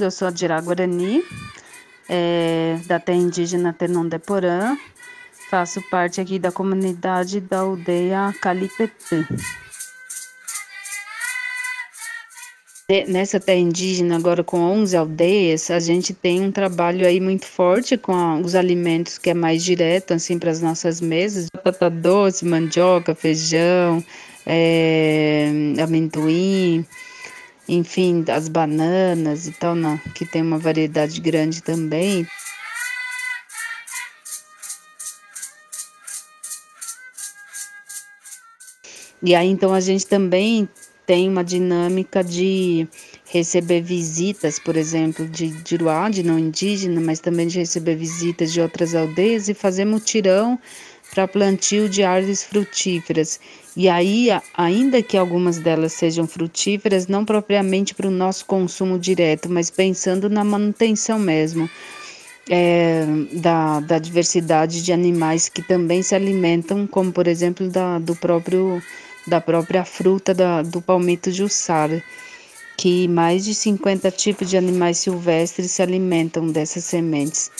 Eu sou a Dirá Guarani, é, da terra indígena Tenondeporã. Faço parte aqui da comunidade da aldeia Calipetã. Nessa terra indígena, agora com 11 aldeias, a gente tem um trabalho aí muito forte com a, os alimentos que é mais direto, assim, para as nossas mesas. Batata doce, mandioca, feijão, é, amendoim, enfim, as bananas e tal, não, que tem uma variedade grande também. E aí então a gente também tem uma dinâmica de receber visitas, por exemplo, de Diruá, de não indígena, mas também de receber visitas de outras aldeias e fazer mutirão para plantio de árvores frutíferas. E aí, ainda que algumas delas sejam frutíferas, não propriamente para o nosso consumo direto, mas pensando na manutenção mesmo. É, da, da diversidade de animais que também se alimentam, como por exemplo da, do próprio, da própria fruta da, do palmito jussara, que mais de 50 tipos de animais silvestres se alimentam dessas sementes.